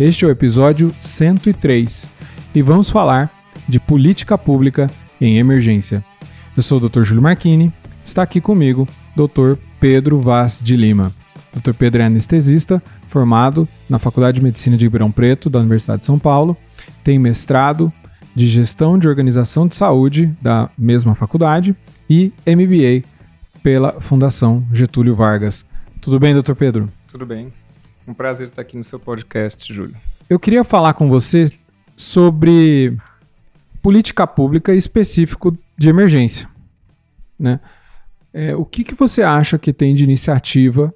Este é o episódio 103 e vamos falar de política pública em emergência. Eu sou o Dr. Júlio Marchini, está aqui comigo Dr. Pedro Vaz de Lima. Dr. Pedro é anestesista, formado na Faculdade de Medicina de Ribeirão Preto, da Universidade de São Paulo, tem mestrado de Gestão de Organização de Saúde da mesma faculdade e MBA pela Fundação Getúlio Vargas. Tudo bem, doutor Pedro? Tudo bem. Um prazer estar aqui no seu podcast, Júlio. Eu queria falar com você sobre política pública específico de emergência. Né? É, o que, que você acha que tem de iniciativa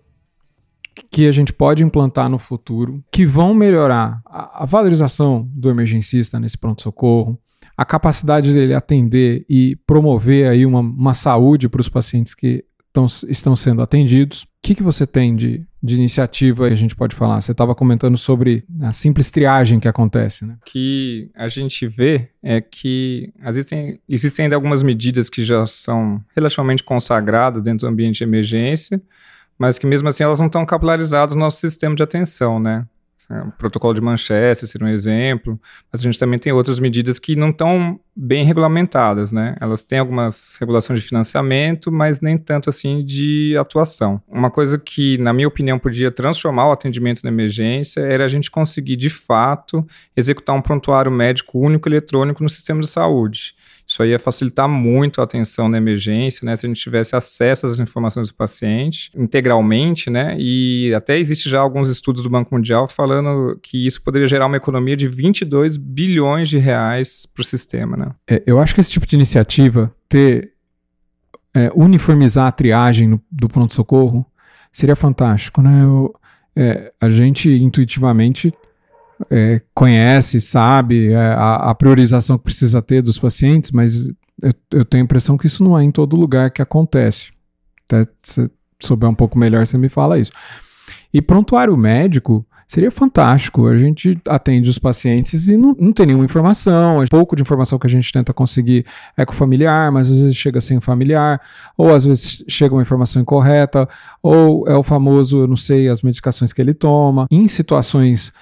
que a gente pode implantar no futuro que vão melhorar a, a valorização do emergencista nesse pronto-socorro, a capacidade dele atender e promover aí uma, uma saúde para os pacientes que tão, estão sendo atendidos. O que, que você tem de, de iniciativa a gente pode falar? Você estava comentando sobre a simples triagem que acontece, né? O que a gente vê é que existem, existem ainda algumas medidas que já são relativamente consagradas dentro do ambiente de emergência, mas que mesmo assim elas não estão capilarizadas no nosso sistema de atenção, né? O protocolo de Manchester seria um exemplo, mas a gente também tem outras medidas que não estão bem regulamentadas, né? Elas têm algumas regulações de financiamento, mas nem tanto assim de atuação. Uma coisa que, na minha opinião, podia transformar o atendimento na emergência era a gente conseguir, de fato, executar um prontuário médico único eletrônico no sistema de saúde. Isso aí ia facilitar muito a atenção na emergência, né? Se a gente tivesse acesso às informações do paciente integralmente, né? E até existe já alguns estudos do Banco Mundial falando que isso poderia gerar uma economia de 22 bilhões de reais para o sistema, né? É, eu acho que esse tipo de iniciativa, ter é, uniformizar a triagem no, do pronto-socorro, seria fantástico, né? Eu, é, a gente intuitivamente é, conhece, sabe é, a, a, priorização que precisa ter dos pacientes, mas eu, eu, tenho a impressão que isso não é em todo lugar que acontece. Até se souber um pouco melhor, você me fala isso. E prontuário médico seria fantástico. A gente atende os pacientes e não, não tem nenhuma informação. Pouco de informação que a gente tenta conseguir é com o familiar, mas às vezes chega sem o familiar, ou às vezes chega uma informação incorreta, ou é o famoso, eu não sei, as medicações que ele toma. Em situações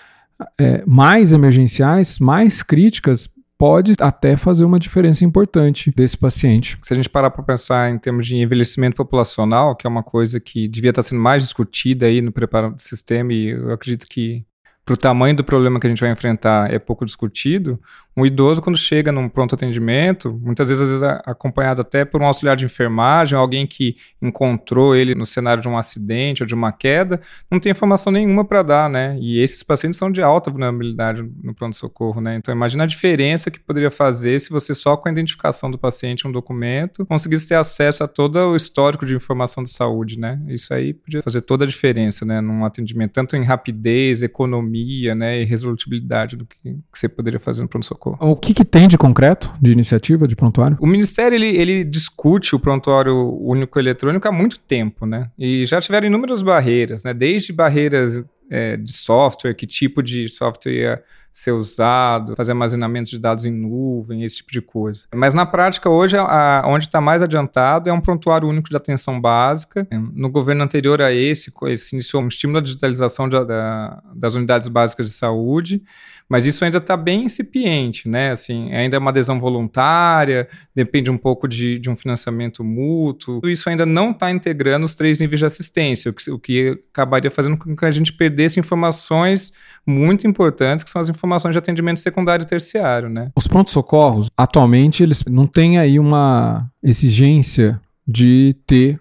é, mais emergenciais, mais críticas, pode até fazer uma diferença importante desse paciente. Se a gente parar para pensar em termos de envelhecimento populacional, que é uma coisa que devia estar sendo mais discutida aí no preparo do sistema, e eu acredito que para o tamanho do problema que a gente vai enfrentar é pouco discutido, um idoso, quando chega num pronto atendimento, muitas vezes, às vezes acompanhado até por um auxiliar de enfermagem, alguém que encontrou ele no cenário de um acidente ou de uma queda, não tem informação nenhuma para dar, né? E esses pacientes são de alta vulnerabilidade no pronto-socorro, né? Então, imagina a diferença que poderia fazer se você só com a identificação do paciente, um documento, conseguisse ter acesso a todo o histórico de informação de saúde, né? Isso aí podia fazer toda a diferença, né? Num atendimento, tanto em rapidez, economia, né? E resolutibilidade do que, que você poderia fazer no pronto-socorro. O que, que, tem de concreto, de iniciativa, de prontuário? O Ministério, ele, ele discute o prontuário único eletrônico há muito tempo, né? E já tiveram inúmeras barreiras, né? Desde barreiras é, de software, que tipo de software ia ser usado, fazer armazenamento de dados em nuvem, esse tipo de coisa. Mas na prática, hoje, a, onde está mais adiantado é um prontuário único de atenção básica. No governo anterior a esse, se iniciou um estímulo à digitalização de, da, das unidades básicas de saúde, mas isso ainda está bem incipiente, né? Assim, ainda é uma adesão voluntária, depende um pouco de, de um financiamento mútuo. Isso ainda não está integrando os três níveis de assistência, o que, o que acabaria fazendo com que a gente perdesse informações muito importantes, que são as informações de atendimento secundário e terciário, né? Os prontos-socorros, atualmente, eles não têm aí uma exigência de ter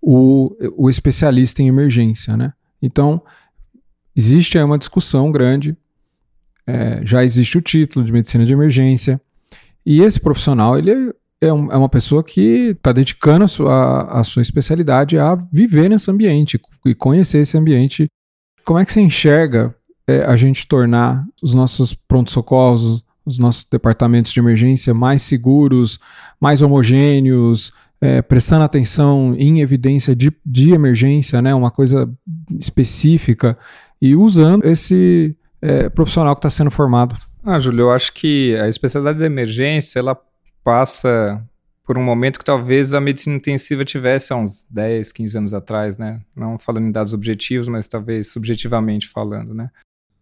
o, o especialista em emergência, né? Então, existe aí uma discussão grande é, já existe o título de medicina de emergência. E esse profissional, ele é, é uma pessoa que está dedicando a sua, a sua especialidade a viver nesse ambiente e conhecer esse ambiente. Como é que você enxerga é, a gente tornar os nossos pronto-socorros, os nossos departamentos de emergência mais seguros, mais homogêneos, é, prestando atenção em evidência de, de emergência, né, uma coisa específica, e usando esse é, profissional que está sendo formado. Ah, Júlio, eu acho que a especialidade da emergência, ela passa por um momento que talvez a medicina intensiva tivesse há uns 10, 15 anos atrás, né? Não falando em dados objetivos, mas talvez subjetivamente falando, né?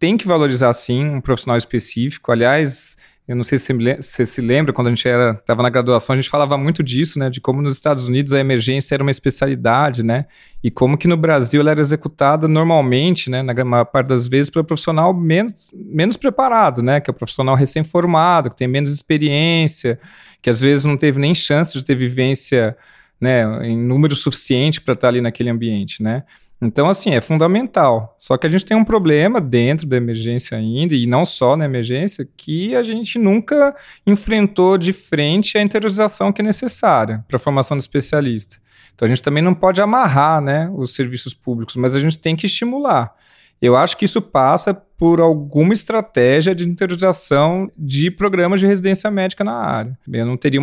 Tem que valorizar, sim, um profissional específico. Aliás, eu não sei se você se lembra, quando a gente estava na graduação, a gente falava muito disso, né? De como nos Estados Unidos a emergência era uma especialidade, né? E como que no Brasil ela era executada normalmente, né? Na maior parte das vezes, pelo profissional menos, menos preparado, né? Que é o profissional recém-formado, que tem menos experiência, que às vezes não teve nem chance de ter vivência né, em número suficiente para estar ali naquele ambiente, né? Então, assim, é fundamental. Só que a gente tem um problema dentro da emergência ainda, e não só na emergência, que a gente nunca enfrentou de frente a interiorização que é necessária para a formação do especialista. Então, a gente também não pode amarrar né, os serviços públicos, mas a gente tem que estimular. Eu acho que isso passa por alguma estratégia de interiorização de programas de residência médica na área. Eu não teria,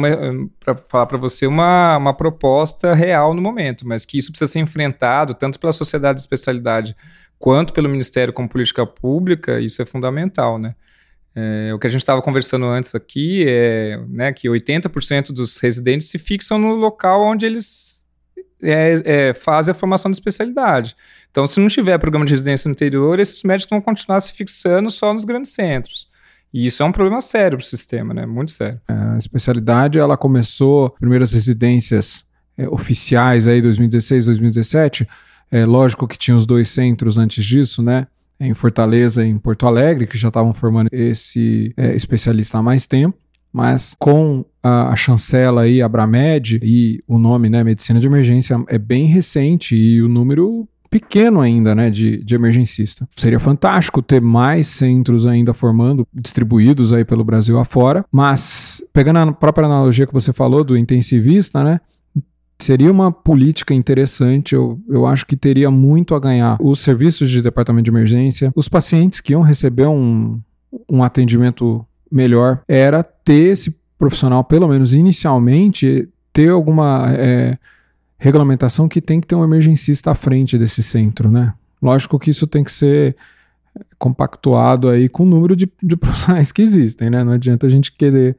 para falar para você, uma, uma proposta real no momento, mas que isso precisa ser enfrentado tanto pela sociedade de especialidade quanto pelo Ministério como política pública, isso é fundamental, né? É, o que a gente estava conversando antes aqui é né, que 80% dos residentes se fixam no local onde eles é, é, fazem a formação de especialidade. Então, se não tiver programa de residência no interior, esses médicos vão continuar se fixando só nos grandes centros. E isso é um problema sério para o sistema, né? Muito sério. A especialidade, ela começou, primeiras residências é, oficiais aí, 2016, 2017. É lógico que tinha os dois centros antes disso, né? Em Fortaleza e em Porto Alegre, que já estavam formando esse é, especialista há mais tempo mas com a, a chancela aí, Abramed, e o nome, né, Medicina de Emergência, é bem recente e o número pequeno ainda, né, de, de emergencista. Seria fantástico ter mais centros ainda formando, distribuídos aí pelo Brasil afora, mas pegando a própria analogia que você falou do intensivista, né, seria uma política interessante, eu, eu acho que teria muito a ganhar os serviços de departamento de emergência, os pacientes que iam receber um, um atendimento melhor era ter esse profissional, pelo menos inicialmente, ter alguma é, regulamentação que tem que ter um emergencista à frente desse centro, né? Lógico que isso tem que ser compactuado aí com o número de, de profissionais que existem, né? Não adianta a gente querer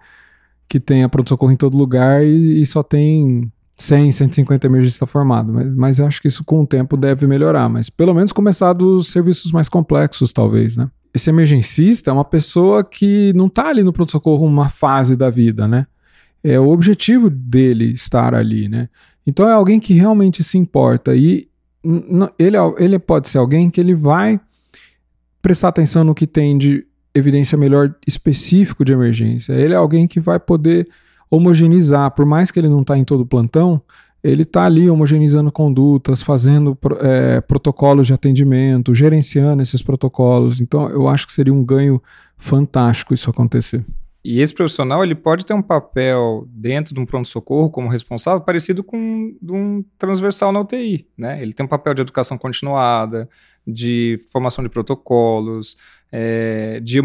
que tenha pronto-socorro em todo lugar e, e, só tem 100, 150 emergencistas formados. Mas, mas eu acho que isso com o tempo deve melhorar. Mas pelo menos começar dos serviços mais complexos, talvez, né? Esse emergencista é uma pessoa que não está ali no pronto-socorro uma fase da vida, né? É o objetivo dele estar ali, né? Então é alguém que realmente se importa e ele, ele pode ser alguém que ele vai prestar atenção no que tem de evidência melhor específico de emergência. Ele é alguém que vai poder homogeneizar, por mais que ele não está em todo o plantão, ele está ali homogeneizando condutas, fazendo é, protocolos de atendimento, gerenciando esses protocolos. Então, eu acho que seria um ganho fantástico isso acontecer. E esse profissional ele pode ter um papel dentro de um pronto-socorro como responsável parecido com um transversal na UTI. Né? Ele tem um papel de educação continuada, de formação de protocolos, é, de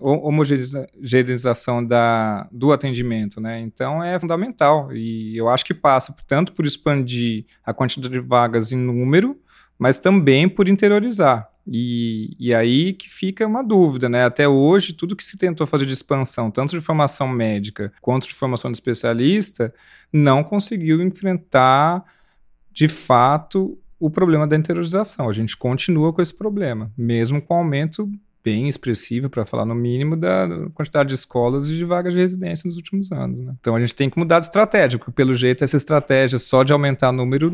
homogeneização da, do atendimento. Né? Então é fundamental. E eu acho que passa tanto por expandir a quantidade de vagas em número, mas também por interiorizar. E, e aí que fica uma dúvida, né? Até hoje, tudo que se tentou fazer de expansão, tanto de formação médica quanto de formação de especialista, não conseguiu enfrentar de fato o problema da interiorização. A gente continua com esse problema, mesmo com aumento bem expressivo, para falar no mínimo, da quantidade de escolas e de vagas de residência nos últimos anos. Né? Então a gente tem que mudar de estratégia, porque pelo jeito essa estratégia só de aumentar o número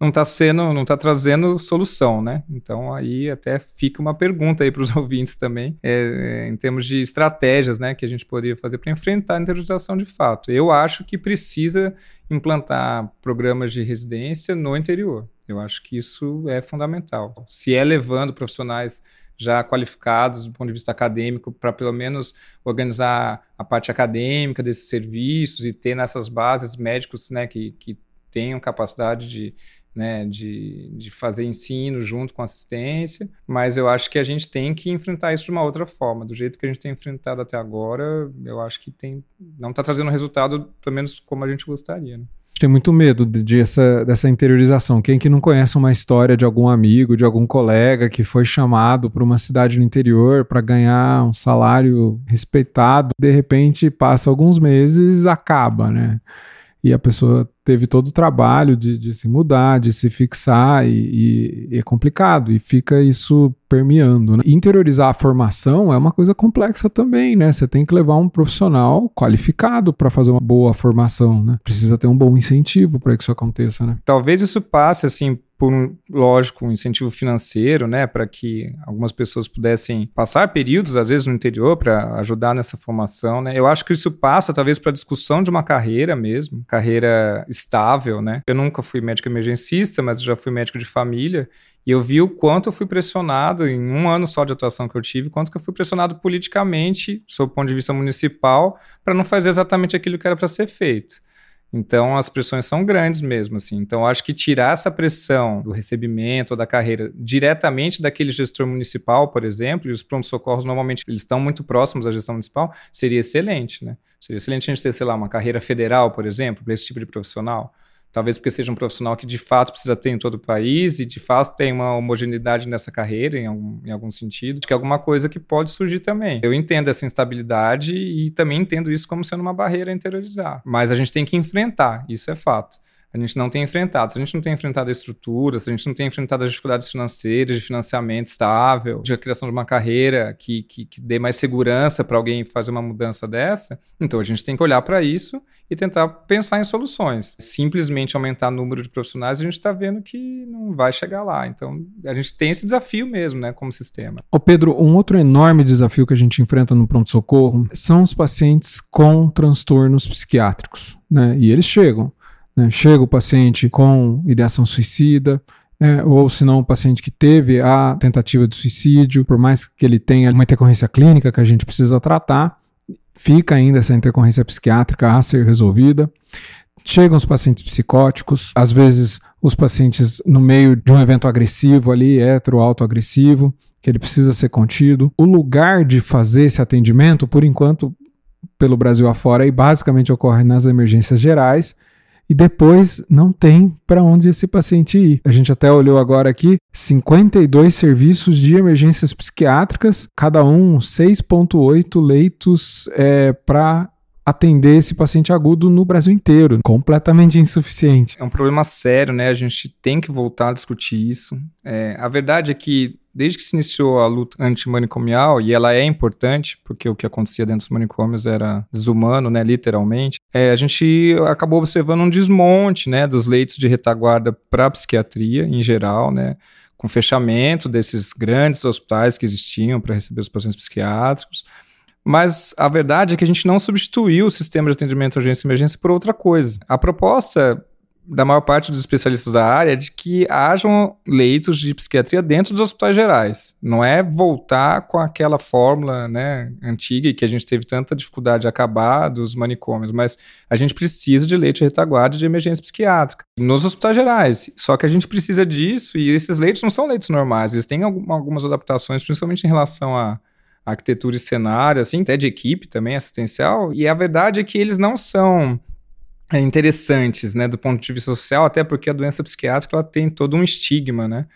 não está sendo, não está trazendo solução, né? Então aí até fica uma pergunta aí para os ouvintes também, é, em termos de estratégias, né, que a gente poderia fazer para enfrentar a interiorização de fato. Eu acho que precisa implantar programas de residência no interior. Eu acho que isso é fundamental. Se é levando profissionais já qualificados do ponto de vista acadêmico para pelo menos organizar a parte acadêmica desses serviços e ter nessas bases médicos né, que, que tenham capacidade de, né, de, de fazer ensino junto com assistência, mas eu acho que a gente tem que enfrentar isso de uma outra forma. Do jeito que a gente tem enfrentado até agora, eu acho que tem, não está trazendo resultado, pelo menos como a gente gostaria. Né? tem muito medo de, de essa, dessa interiorização. Quem que não conhece uma história de algum amigo, de algum colega que foi chamado para uma cidade no interior para ganhar um salário respeitado, de repente passa alguns meses, acaba, né? E a pessoa teve todo o trabalho de, de se mudar, de se fixar, e, e, é complicado, e fica isso permeando. Né? Interiorizar a formação é uma coisa complexa também, né? Você tem que levar um profissional qualificado para fazer uma boa formação, né? Precisa ter um bom incentivo para que isso aconteça, né? Talvez isso passe, assim, por um, lógico, um incentivo financeiro, né, para que algumas pessoas pudessem passar períodos, às vezes, no interior, para ajudar nessa formação, né. Eu acho que isso passa, talvez, para a discussão de uma carreira mesmo, carreira estável, né. Eu nunca fui médico emergencista, mas já fui médico de família, e eu vi o quanto eu fui pressionado, em um ano só de atuação que eu tive, quanto que eu fui pressionado politicamente, sob o ponto de vista municipal, para não fazer exatamente aquilo que era para ser feito. Então as pressões são grandes mesmo, assim. Então acho que tirar essa pressão do recebimento ou da carreira diretamente daquele gestor municipal, por exemplo, e os pronto-socorros normalmente eles estão muito próximos da gestão municipal, seria excelente, né? Seria excelente a gente ter, sei lá, uma carreira federal, por exemplo, para esse tipo de profissional. Talvez porque seja um profissional que de fato precisa ter em todo o país e de fato tem uma homogeneidade nessa carreira, em algum, em algum sentido, que é alguma coisa que pode surgir também. Eu entendo essa instabilidade e também entendo isso como sendo uma barreira a interiorizar. Mas a gente tem que enfrentar, isso é fato a gente não tem enfrentado. Se a gente não tem enfrentado a estrutura, se a gente não tem enfrentado as dificuldades financeiras, de financiamento estável, de criação de uma carreira que, que, que dê mais segurança para alguém fazer uma mudança dessa, então a gente tem que olhar para isso e tentar pensar em soluções. Simplesmente aumentar o número de profissionais, a gente está vendo que não vai chegar lá. Então a gente tem esse desafio mesmo, né, como sistema. Ô Pedro, um outro enorme desafio que a gente enfrenta no pronto-socorro são os pacientes com transtornos psiquiátricos, né? E eles chegam. Né? Chega o paciente com ideação suicida, é, ou se não, o paciente que teve a tentativa de suicídio, por mais que ele tenha uma intercorrência clínica que a gente precisa tratar, fica ainda essa intercorrência psiquiátrica a ser resolvida. Chegam os pacientes psicóticos, às vezes os pacientes no meio de um evento agressivo ali, hetero-autoagressivo, que ele precisa ser contido. O lugar de fazer esse atendimento, por enquanto, pelo Brasil afora, e basicamente ocorre nas emergências gerais, e depois não tem para onde esse paciente ir. A gente até olhou agora aqui 52 serviços de emergências psiquiátricas, cada um 6,8 leitos é, para atender esse paciente agudo no Brasil inteiro, completamente insuficiente. É um problema sério, né? A gente tem que voltar a discutir isso. É, a verdade é que desde que se iniciou a luta antimanicomial, e ela é importante, porque o que acontecia dentro dos manicômios era desumano, né, literalmente, é, a gente acabou observando um desmonte, né, dos leitos de retaguarda para a psiquiatria em geral, né, com fechamento desses grandes hospitais que existiam para receber os pacientes psiquiátricos, mas a verdade é que a gente não substituiu o sistema de atendimento urgência e emergência por outra coisa. A proposta da maior parte dos especialistas da área de que hajam leitos de psiquiatria dentro dos hospitais gerais. Não é voltar com aquela fórmula né, antiga e que a gente teve tanta dificuldade de acabar dos manicômios, mas a gente precisa de leite de retaguarda de emergência psiquiátrica nos hospitais gerais. Só que a gente precisa disso e esses leitos não são leitos normais, eles têm algumas adaptações, principalmente em relação a arquitetura e cenário, assim, até de equipe também assistencial, e a verdade é que eles não são é, interessantes, né, do ponto de vista social, até porque a doença psiquiátrica ela tem todo um estigma, né?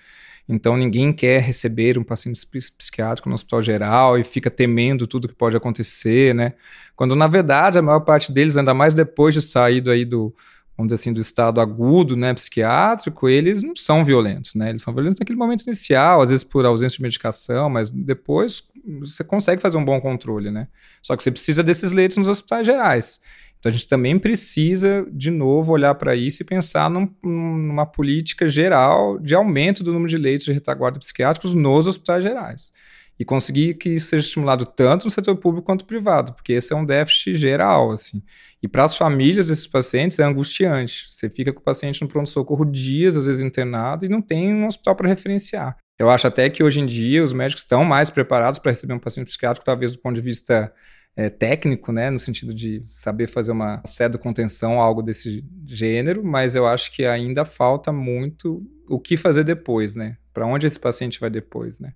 Então ninguém quer receber um paciente psiquiátrico no hospital geral e fica temendo tudo que pode acontecer, né? Quando na verdade a maior parte deles, ainda mais depois de saído aí do, vamos dizer assim, do estado agudo, né, psiquiátrico, eles não são violentos, né? Eles são violentos naquele momento inicial, às vezes por ausência de medicação, mas depois você consegue fazer um bom controle, né? Só que você precisa desses leitos nos hospitais gerais. Então a gente também precisa, de novo, olhar para isso e pensar num, numa política geral de aumento do número de leitos de retaguarda psiquiátricos nos hospitais gerais. E conseguir que isso seja estimulado tanto no setor público quanto privado, porque esse é um déficit geral, assim. E para as famílias desses pacientes é angustiante. Você fica com o paciente no pronto-socorro dias, às vezes internado, e não tem um hospital para referenciar. Eu acho até que hoje em dia os médicos estão mais preparados para receber um paciente psiquiátrico, talvez do ponto de vista é, técnico, né, no sentido de saber fazer uma contenção algo desse gênero, mas eu acho que ainda falta muito o que fazer depois, né? Para onde esse paciente vai depois, né?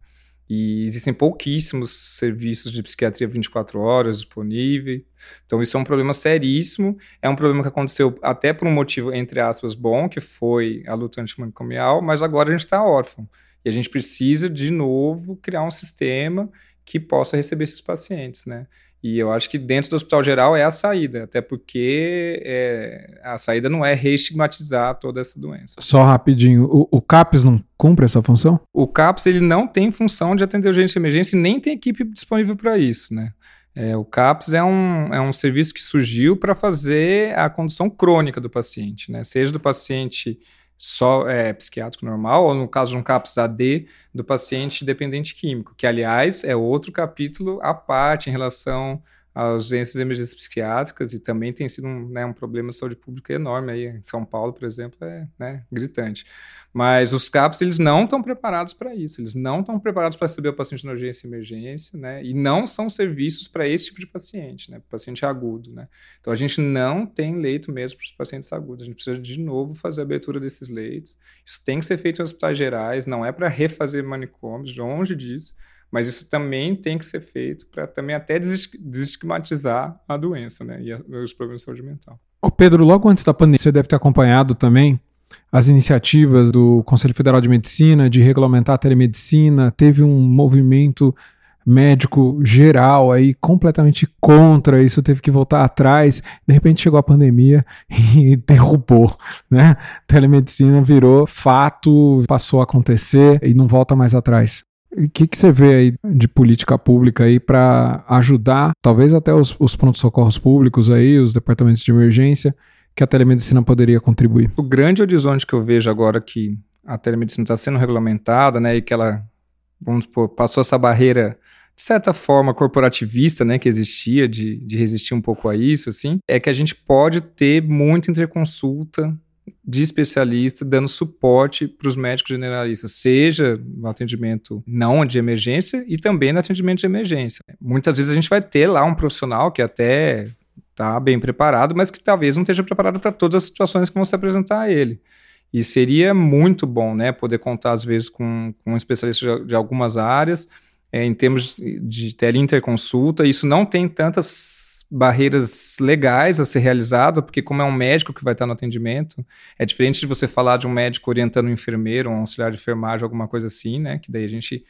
E existem pouquíssimos serviços de psiquiatria 24 horas disponíveis. Então, isso é um problema seríssimo. É um problema que aconteceu até por um motivo, entre aspas, bom, que foi a luta antimanicomial, mas agora a gente está órfão. E a gente precisa, de novo, criar um sistema que possa receber esses pacientes, né? E eu acho que dentro do hospital geral é a saída, até porque é, a saída não é reestigmatizar toda essa doença. Só rapidinho, o, o, CAPS não cumpre essa função? O CAPS ele não tem função de atender urgência e emergência e nem tem equipe disponível para isso, né? É, o CAPS é um, é um serviço que surgiu para fazer a condição crônica do paciente, né? Seja do paciente só é, psiquiátrico normal, ou no caso de um CAPS AD, do paciente dependente químico, que, aliás, é outro capítulo à parte em relação às urgências e emergências psiquiátricas e também tem sido um, né, um problema de saúde pública enorme aí. Em São Paulo, por exemplo, é né, gritante. Mas os CAPs, eles não estão preparados para isso, eles não estão preparados para receber o paciente na urgência e emergência, né, e não são serviços para esse tipo de paciente, né, paciente agudo, né. Então, a gente não tem leito mesmo para os pacientes agudos, a gente precisa de novo fazer a abertura desses leitos. Isso tem que ser feito em hospitais gerais, não é para refazer manicômios, longe disso, mas isso também tem que ser feito para também até desestigmatizar a doença, né? E os problemas de saúde mental. Ô Pedro, logo antes da pandemia, você deve ter acompanhado também as iniciativas do Conselho Federal de Medicina de regulamentar a telemedicina. Teve um movimento médico geral aí completamente contra isso, teve que voltar atrás. De repente chegou a pandemia e derrubou, né? Telemedicina virou fato, passou a acontecer e não volta mais atrás. O que, que você vê aí de política pública aí para ajudar, talvez até os, os prontos-socorros públicos aí, os departamentos de emergência, que a telemedicina poderia contribuir? O grande horizonte que eu vejo agora que a telemedicina está sendo regulamentada, né, e que ela, vamos supor, passou essa barreira de certa forma corporativista, né, que existia de, de resistir um pouco a isso, assim, é que a gente pode ter muita interconsulta de especialista dando suporte para os médicos generalistas, seja no atendimento não de emergência e também no atendimento de emergência. Muitas vezes a gente vai ter lá um profissional que até está bem preparado, mas que talvez não esteja preparado para todas as situações que vão se apresentar a ele. E seria muito bom, né, poder contar às vezes com, com um especialista de, de algumas áreas, é, em termos de, de teleinterconsulta, isso não tem tantas barreiras legais a ser realizado, porque como é um médico que vai estar no atendimento, é diferente de você falar de um médico orientando um enfermeiro, um auxiliar de enfermagem, alguma coisa assim, né? Que daí a gente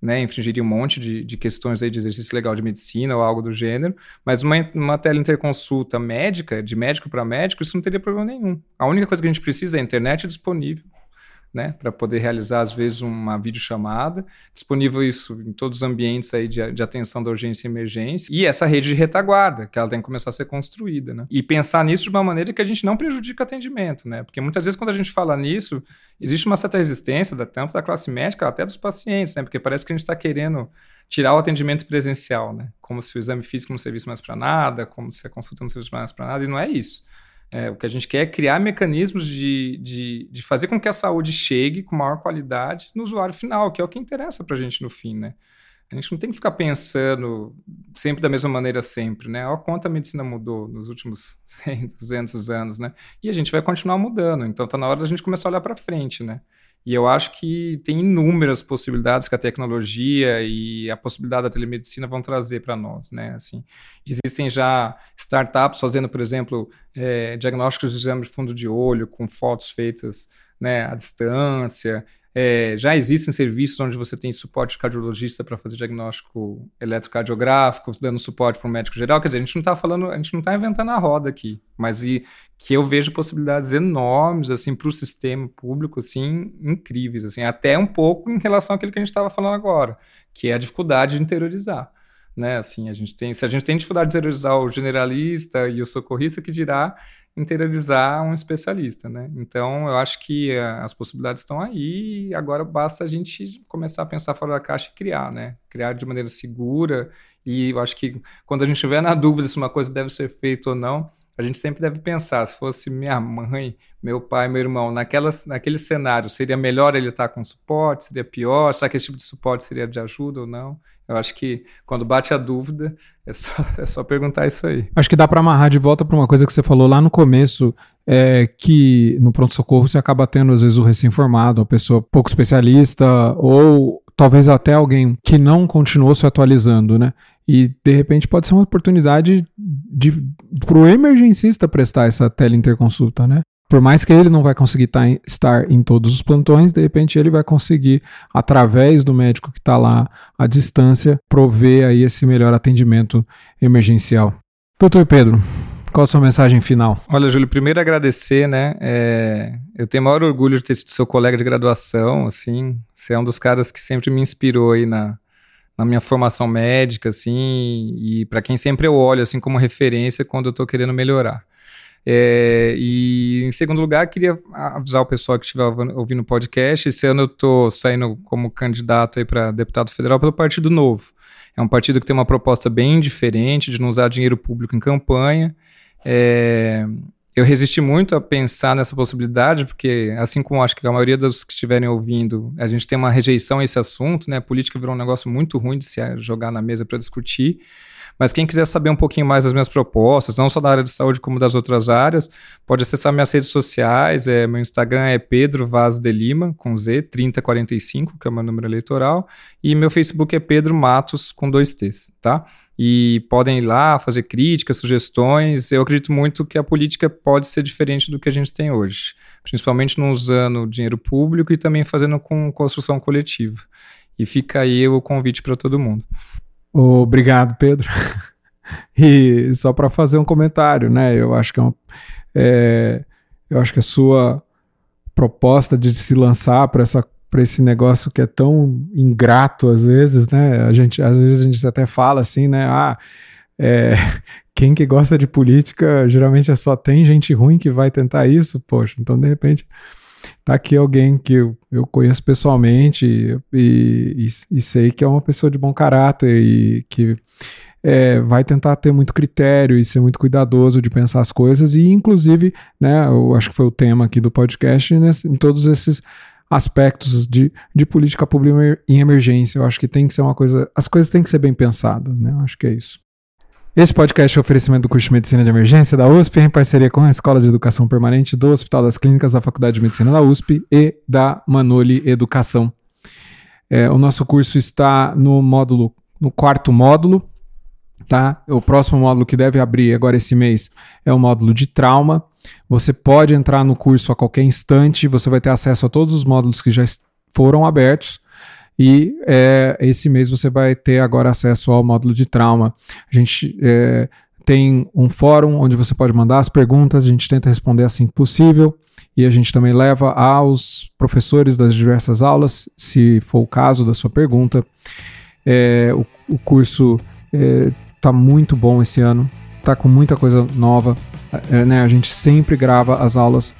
né, infringiria um monte de, de questões aí de exercício legal de medicina ou algo do gênero, mas uma, uma teleinterconsulta médica, de médico para médico, isso não teria problema nenhum. A única coisa que a gente precisa é a internet disponível né, para poder realizar às vezes uma videochamada, disponível isso em todos os ambientes aí de, de, atenção da urgência e emergência, e essa rede de retaguarda, que ela tem que começar a ser construída, né? E pensar nisso de uma maneira que a gente não prejudique o atendimento, né? Porque muitas vezes quando a gente fala nisso, existe uma certa resistência, da, tanto da classe médica até dos pacientes, né? Porque parece que a gente está querendo tirar o atendimento presencial, né? Como se o exame físico não servisse mais para nada, como se a consulta não servisse mais para nada, e não é isso. É, o que a gente quer é criar mecanismos de, de, de, fazer com que a saúde chegue com maior qualidade no usuário final, que é o que interessa para a gente no fim, né? A gente não tem que ficar pensando sempre da mesma maneira sempre, né? Olha quanto a medicina mudou nos últimos 100, 200 anos, né? E a gente vai continuar mudando, então está na hora da gente começar a olhar para frente, né? E eu acho que tem inúmeras possibilidades que a tecnologia e a possibilidade da telemedicina vão trazer para nós, né? Assim, existem já startups fazendo, por exemplo, é, diagnósticos de exame de fundo de olho com fotos feitas né, à distância. É, já existem serviços onde você tem suporte cardiologista para fazer diagnóstico eletrocardiográfico, dando suporte para o médico geral. Quer dizer, a gente não está falando, a gente não está inventando a roda aqui, mas e, que eu vejo possibilidades enormes assim para o sistema público, assim, incríveis, assim, até um pouco em relação àquilo que a gente estava falando agora, que é a dificuldade de interiorizar. Né, assim, a gente tem, se a gente tem dificuldade de interiorizar o generalista e o socorrista, que dirá interiorizar um especialista, né? Então, eu acho que uh, as possibilidades estão aí agora basta a gente começar a pensar fora da caixa e criar, né? Criar de maneira segura e eu acho que quando a gente estiver na dúvida se uma coisa deve ser feita ou não, a gente sempre deve pensar, se fosse minha mãe, meu pai, meu irmão, naquela, naquele cenário, seria melhor ele estar com suporte, seria pior? Será que esse tipo de suporte seria de ajuda ou não? Eu acho que quando bate a dúvida, é só, é só perguntar isso aí. Acho que dá para amarrar de volta para uma coisa que você falou lá no começo, é que no pronto-socorro você acaba tendo, às vezes, o recém-formado, uma pessoa pouco especialista, ou talvez até alguém que não continuou se atualizando, né? E de repente pode ser uma oportunidade para o emergencista prestar essa teleinterconsulta, né? Por mais que ele não vai conseguir tá, estar em todos os plantões, de repente ele vai conseguir, através do médico que está lá à distância, prover aí esse melhor atendimento emergencial. Doutor Pedro, qual a sua mensagem final? Olha, Júlio, primeiro agradecer, né? É, eu tenho maior orgulho de ter sido seu colega de graduação, assim. Você é um dos caras que sempre me inspirou aí na, na minha formação médica, assim, e para quem sempre eu olho, assim, como referência quando eu estou querendo melhorar. É, e em segundo lugar, queria avisar o pessoal que estiver ouvindo o podcast. Esse ano eu estou saindo como candidato aí para deputado federal pelo Partido Novo. É um partido que tem uma proposta bem diferente de não usar dinheiro público em campanha. É, eu resisti muito a pensar nessa possibilidade, porque, assim como acho que a maioria dos que estiverem ouvindo, a gente tem uma rejeição a esse assunto, né? A política virou um negócio muito ruim de se jogar na mesa para discutir. Mas quem quiser saber um pouquinho mais das minhas propostas, não só da área de saúde como das outras áreas, pode acessar minhas redes sociais. É, meu Instagram é Pedro Vaz de Lima, com Z, 3045, que é o meu número eleitoral. E meu Facebook é Pedro Matos, com dois T's, tá? e podem ir lá fazer críticas, sugestões. Eu acredito muito que a política pode ser diferente do que a gente tem hoje, principalmente não usando dinheiro público e também fazendo com construção coletiva. E fica aí o convite para todo mundo. Obrigado, Pedro. e só para fazer um comentário, né? Eu acho que é, uma, é, eu acho que a sua proposta de se lançar para essa para esse negócio que é tão ingrato às vezes, né? A gente às vezes a gente até fala assim, né? Ah, é, quem que gosta de política geralmente é só tem gente ruim que vai tentar isso, poxa. Então de repente tá aqui alguém que eu, eu conheço pessoalmente e, e, e, sei que é uma pessoa de bom caráter e que é, vai tentar ter muito critério e ser muito cuidadoso de pensar as coisas e inclusive, né, eu acho que foi o tema aqui do podcast, né, em todos esses aspectos de, de política pública em emergência. Eu acho que tem que ser uma coisa. As coisas têm que ser bem pensadas, né? Eu acho que é isso. Este podcast é oferecimento do curso de Medicina de Emergência da USP, em parceria com a Escola de Educação Permanente do Hospital das Clínicas da Faculdade de Medicina da USP e da Manoli Educação. É, o nosso curso está no módulo, no quarto módulo, tá? O próximo módulo que deve abrir agora esse mês é o módulo de trauma. Você pode entrar no curso a qualquer instante, você vai ter acesso a todos os módulos que já foram abertos. E é, esse mês você vai ter agora acesso ao módulo de trauma. A gente é, tem um fórum onde você pode mandar as perguntas, a gente tenta responder assim que possível. E a gente também leva aos professores das diversas aulas, se for o caso da sua pergunta. É, o, o curso está é, muito bom esse ano, está com muita coisa nova. É, né, a gente sempre grava as aulas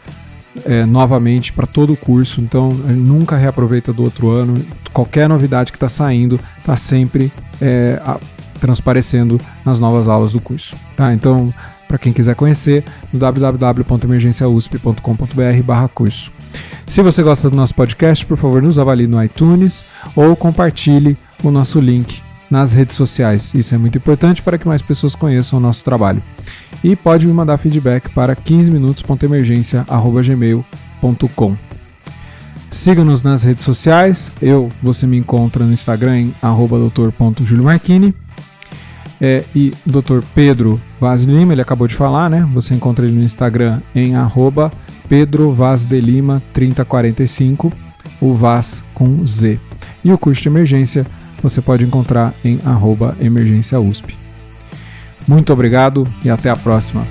é, novamente para todo o curso, então nunca reaproveita do outro ano. Qualquer novidade que está saindo está sempre é, a, transparecendo nas novas aulas do curso. Tá? Então, para quem quiser conhecer, no www.emergenciausp.com.br/curso. Se você gosta do nosso podcast, por favor, nos avalie no iTunes ou compartilhe o nosso link nas redes sociais. Isso é muito importante para que mais pessoas conheçam o nosso trabalho. E pode me mandar feedback para 15minutos.emergência.gmail.com Siga-nos nas redes sociais. Eu, você me encontra no Instagram em doutor.juliomarchini. É, e Dr. Pedro Vaz de Lima, ele acabou de falar, né? Você encontra ele no Instagram em arroba Pedro Vaz de Lima 3045, o Vaz com Z. E o curso de emergência você pode encontrar em emergênciausp. Muito obrigado e até a próxima.